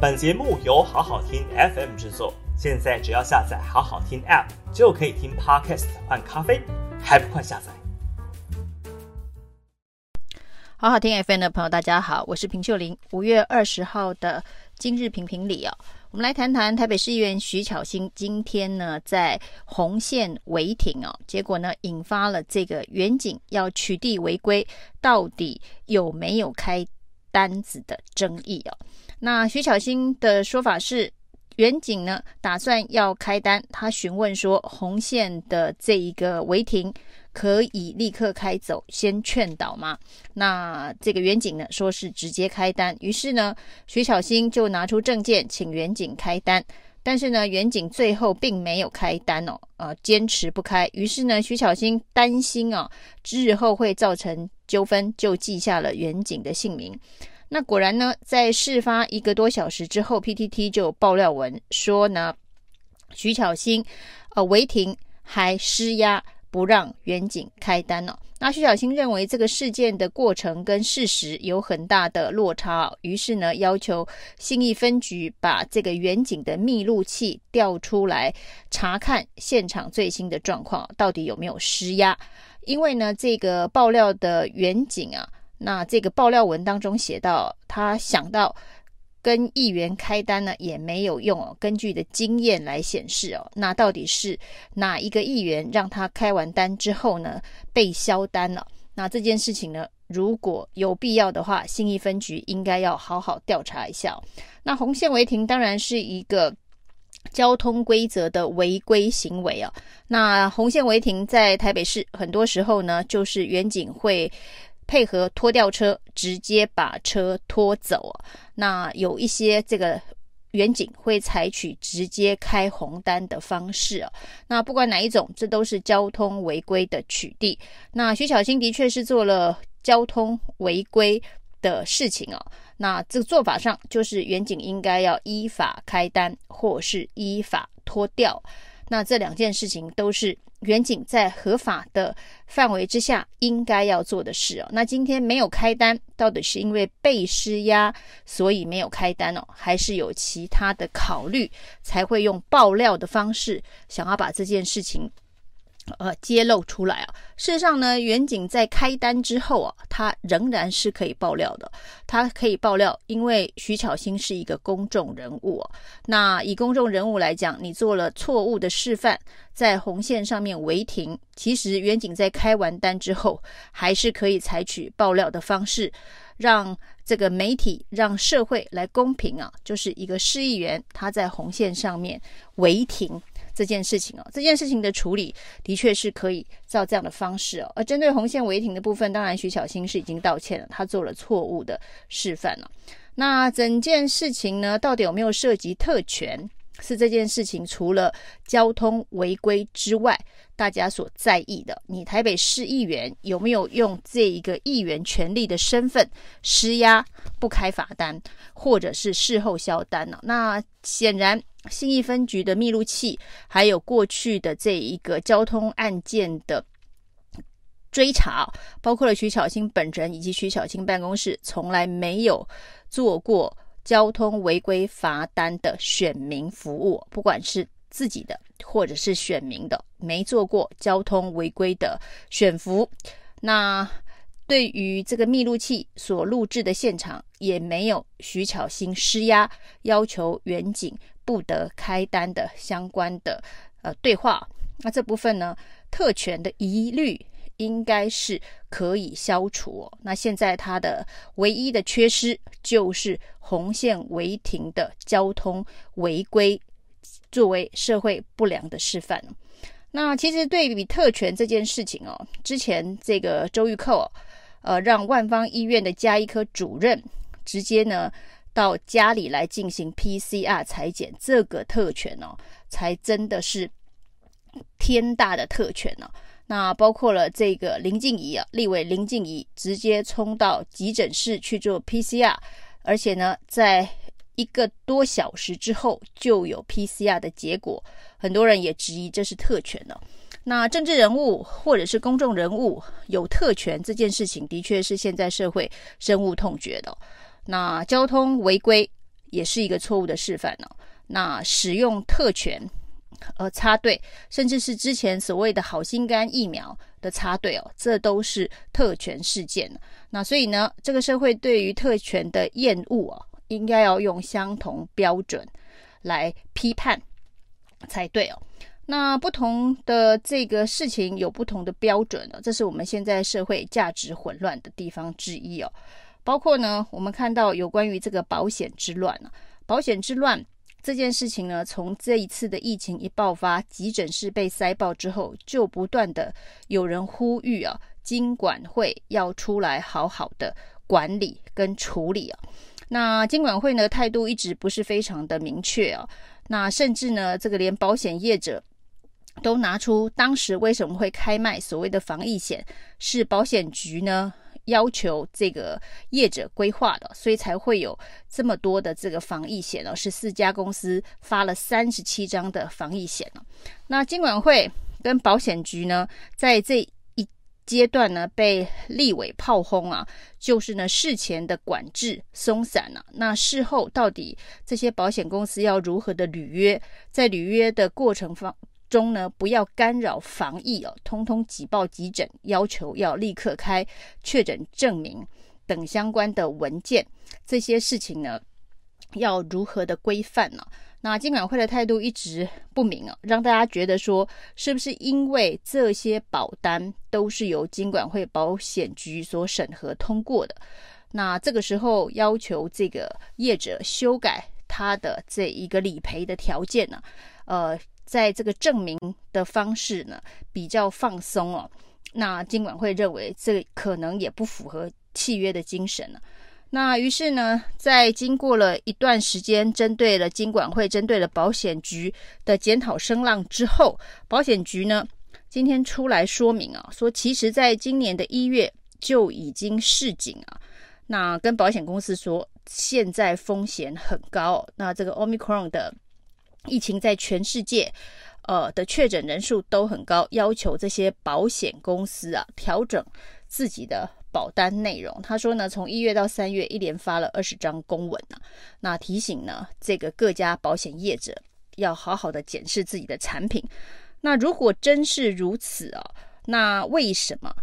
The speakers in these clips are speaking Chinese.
本节目由好好听 FM 制作，现在只要下载好好听 App 就可以听 Podcast 换咖啡，还不快下载？好好听 FM 的朋友，大家好，我是平秀玲。五月二十号的今日评评理哦，我们来谈谈台北市议员徐巧芯今天呢在红线违停哦，结果呢引发了这个远景要取缔违规，到底有没有开单子的争议哦？那徐巧芯的说法是，远景呢打算要开单，他询问说红线的这一个违停可以立刻开走，先劝导吗？那这个远景呢说是直接开单，于是呢徐巧芯就拿出证件请远景开单，但是呢远景最后并没有开单哦，呃坚持不开，于是呢徐巧芯担心啊日后会造成纠纷，就记下了远景的姓名。那果然呢，在事发一个多小时之后，PTT 就爆料文说呢，徐巧芯呃违停还施压不让远景开单了，那徐巧芯认为这个事件的过程跟事实有很大的落差，于是呢要求信义分局把这个远景的密录器调出来查看现场最新的状况，到底有没有施压？因为呢这个爆料的远景啊。那这个爆料文当中写到，他想到跟议员开单呢也没有用哦。根据的经验来显示哦，那到底是哪一个议员让他开完单之后呢被销单了？那这件事情呢，如果有必要的话，信义分局应该要好好调查一下。那红线违停当然是一个交通规则的违规行为哦。那红线违停在台北市很多时候呢，就是远警会。配合拖吊车，直接把车拖走。那有一些这个远警会采取直接开红单的方式哦。那不管哪一种，这都是交通违规的取缔。那徐巧芯的确是做了交通违规的事情哦。那这个做法上，就是远景应该要依法开单，或是依法脱掉。那这两件事情都是远景在合法的范围之下应该要做的事哦。那今天没有开单，到底是因为被施压，所以没有开单哦，还是有其他的考虑，才会用爆料的方式想要把这件事情？呃，揭露出来啊！事实上呢，远景在开单之后啊，他仍然是可以爆料的。他可以爆料，因为徐巧芯是一个公众人物。那以公众人物来讲，你做了错误的示范，在红线上面违停，其实远景在开完单之后，还是可以采取爆料的方式，让这个媒体、让社会来公平啊，就是一个市议员他在红线上面违停。这件事情哦，这件事情的处理的确是可以照这样的方式哦。而针对红线违停的部分，当然徐小新是已经道歉了，他做了错误的示范了。那整件事情呢，到底有没有涉及特权？是这件事情除了交通违规之外，大家所在意的，你台北市议员有没有用这一个议员权力的身份施压不开罚单，或者是事后销单呢？那显然。信义分局的密录器，还有过去的这一个交通案件的追查，包括了徐巧青本人以及徐巧青办公室，从来没有做过交通违规罚单的选民服务，不管是自己的或者是选民的，没做过交通违规的选服。那对于这个密录器所录制的现场，也没有徐巧芯施压要求员警。不得开单的相关的呃对话，那这部分呢，特权的疑虑应该是可以消除哦。那现在它的唯一的缺失就是红线违停的交通违规，作为社会不良的示范。那其实对比特权这件事情哦，之前这个周玉蔻呃让万方医院的家医科主任直接呢。到家里来进行 PCR 裁剪，这个特权哦，才真的是天大的特权呢、哦。那包括了这个林静仪啊，立委林静仪直接冲到急诊室去做 PCR，而且呢，在一个多小时之后就有 PCR 的结果。很多人也质疑这是特权呢、哦。那政治人物或者是公众人物有特权这件事情，的确是现在社会深恶痛绝的、那交通违规也是一个错误的示范呢。那使用特权，呃，插队，甚至是之前所谓的好心肝疫苗的插队哦，这都是特权事件。那所以呢，这个社会对于特权的厌恶哦，应该要用相同标准来批判才对哦。那不同的这个事情有不同的标准哦，这是我们现在社会价值混乱的地方之一哦。包括呢，我们看到有关于这个保险之乱啊，保险之乱。这件事情呢，从这一次的疫情一爆发，急诊室被塞爆之后，就不断的有人呼吁啊，金管会要出来好好的管理跟处理啊。那金管会呢，态度一直不是非常的明确啊。那甚至呢，这个连保险业者都拿出当时为什么会开卖所谓的防疫险，是保险局呢？要求这个业者规划的，所以才会有这么多的这个防疫险呢。是四家公司发了三十七张的防疫险呢。那金管会跟保险局呢，在这一阶段呢，被立委炮轰啊，就是呢事前的管制松散了。那事后到底这些保险公司要如何的履约，在履约的过程方中呢，不要干扰防疫哦，通通挤爆急诊，要求要立刻开确诊证明等相关的文件，这些事情呢，要如何的规范呢？那金管会的态度一直不明啊，让大家觉得说，是不是因为这些保单都是由金管会保险局所审核通过的，那这个时候要求这个业者修改他的这一个理赔的条件呢？呃。在这个证明的方式呢，比较放松哦，那金管会认为这可能也不符合契约的精神了。那于是呢，在经过了一段时间，针对了金管会、针对了保险局的检讨声浪之后，保险局呢今天出来说明啊，说其实在今年的一月就已经示警啊，那跟保险公司说现在风险很高，那这个 Omicron 的。疫情在全世界，呃的确诊人数都很高，要求这些保险公司啊调整自己的保单内容。他说呢，从一月到三月一连发了二十张公文啊，那提醒呢这个各家保险业者要好好的检视自己的产品。那如果真是如此啊，那为什么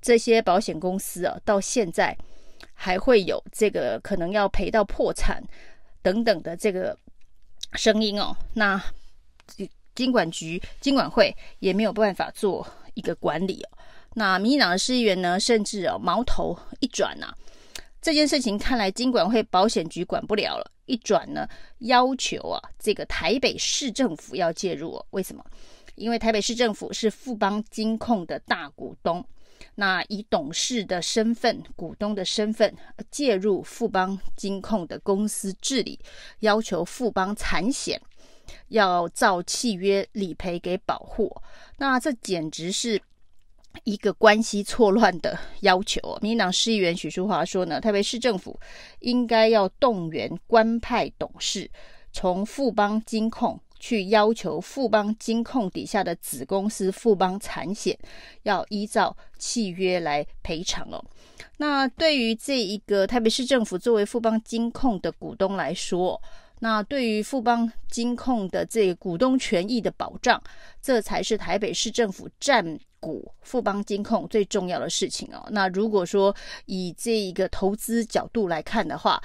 这些保险公司啊到现在还会有这个可能要赔到破产等等的这个？声音哦，那金管局、金管会也没有办法做一个管理哦。那民进党的市议员呢，甚至哦矛头一转呐、啊，这件事情看来金管会、保险局管不了了，一转呢要求啊这个台北市政府要介入哦。为什么？因为台北市政府是富邦金控的大股东。那以董事的身份、股东的身份介入富邦金控的公司治理，要求富邦产险要照契约理赔给保护，那这简直是一个关系错乱的要求。民进党市议员许淑华说呢，台北市政府应该要动员官派董事，从富邦金控。去要求富邦金控底下的子公司富邦产险要依照契约来赔偿哦。那对于这一个台北市政府作为富邦金控的股东来说，那对于富邦金控的这个股东权益的保障，这才是台北市政府占股富邦金控最重要的事情哦。那如果说以这一个投资角度来看的话，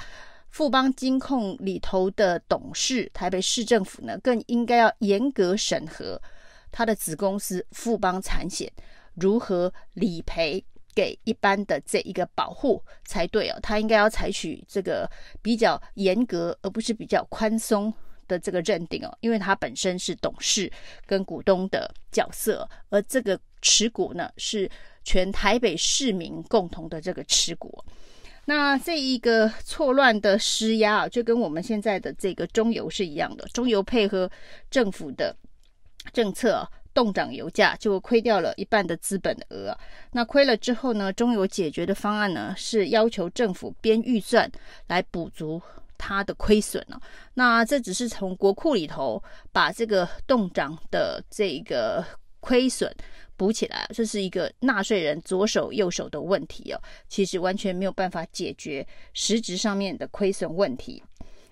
富邦金控里头的董事，台北市政府呢，更应该要严格审核他的子公司富邦产险如何理赔给一般的这一个保护才对哦。他应该要采取这个比较严格，而不是比较宽松的这个认定哦，因为他本身是董事跟股东的角色，而这个持股呢，是全台北市民共同的这个持股。那这一个错乱的施压啊，就跟我们现在的这个中油是一样的。中油配合政府的政策冻涨油价，就亏掉了一半的资本额。那亏了之后呢，中油解决的方案呢，是要求政府编预算来补足它的亏损了。那这只是从国库里头把这个冻涨的这个亏损。补起来，这是一个纳税人左手右手的问题哦，其实完全没有办法解决实质上面的亏损问题。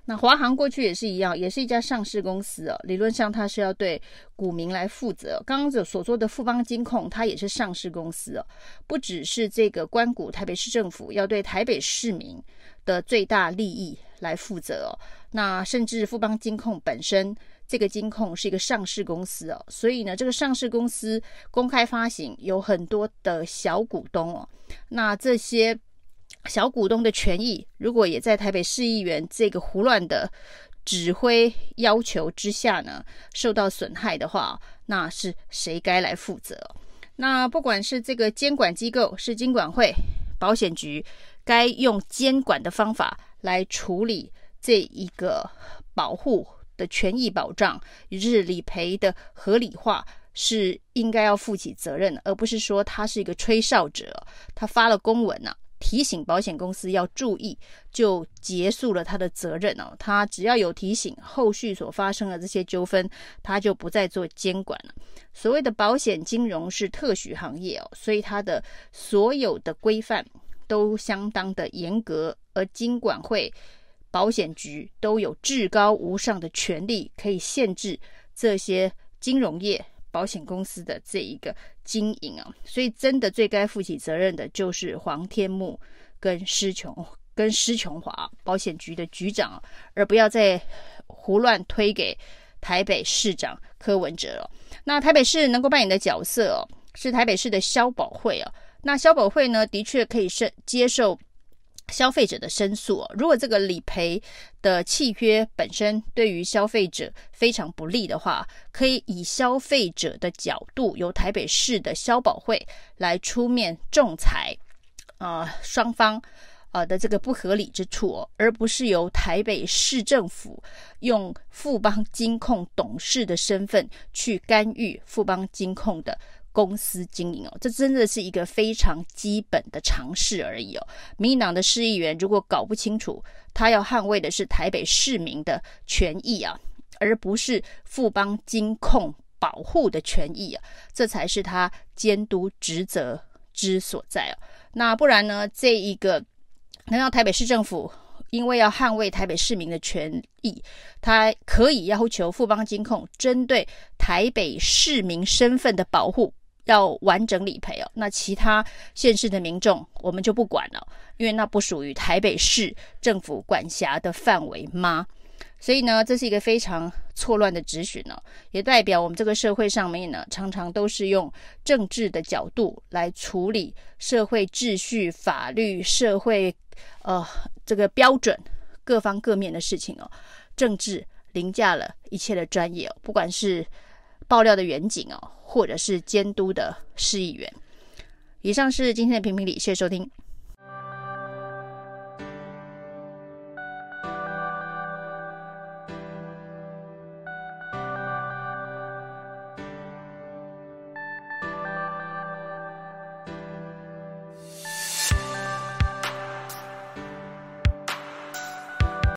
那华航过去也是一样，也是一家上市公司哦。理论上它是要对股民来负责。刚刚所说的富邦金控，它也是上市公司哦。不只是这个关谷台北市政府要对台北市民的最大利益来负责哦。那甚至富邦金控本身，这个金控是一个上市公司哦。所以呢，这个上市公司公开发行有很多的小股东哦。那这些。小股东的权益，如果也在台北市议员这个胡乱的指挥要求之下呢，受到损害的话，那是谁该来负责？那不管是这个监管机构是金管会、保险局，该用监管的方法来处理这一个保护的权益保障，也就是理赔的合理化，是应该要负起责任的，而不是说他是一个吹哨者，他发了公文呐、啊。提醒保险公司要注意，就结束了他的责任哦。他只要有提醒，后续所发生的这些纠纷，他就不再做监管了。所谓的保险金融是特许行业哦，所以它的所有的规范都相当的严格，而金管会、保险局都有至高无上的权力，可以限制这些金融业。保险公司的这一个经营啊，所以真的最该负起责任的就是黄天牧跟施琼跟施琼华保险局的局长，而不要再胡乱推给台北市长柯文哲了。那台北市能够扮演的角色哦，是台北市的消保会啊。那消保会呢，的确可以是接受。消费者的申诉，如果这个理赔的契约本身对于消费者非常不利的话，可以以消费者的角度，由台北市的消保会来出面仲裁，呃，双方啊的这个不合理之处，而不是由台北市政府用富邦金控董事的身份去干预富邦金控的。公司经营哦，这真的是一个非常基本的常识而已哦。民进党的市议员如果搞不清楚，他要捍卫的是台北市民的权益啊，而不是富邦金控保护的权益啊，这才是他监督职责之所在哦。那不然呢？这一个难道台北市政府因为要捍卫台北市民的权益，他可以要求富邦金控针对台北市民身份的保护？要完整理赔哦，那其他县市的民众我们就不管了，因为那不属于台北市政府管辖的范围吗？所以呢，这是一个非常错乱的质询呢，也代表我们这个社会上面呢，常常都是用政治的角度来处理社会秩序、法律、社会呃这个标准各方各面的事情哦，政治凌驾了一切的专业哦，不管是。爆料的远景哦，或者是监督的市议员。以上是今天的评评理，谢谢收听。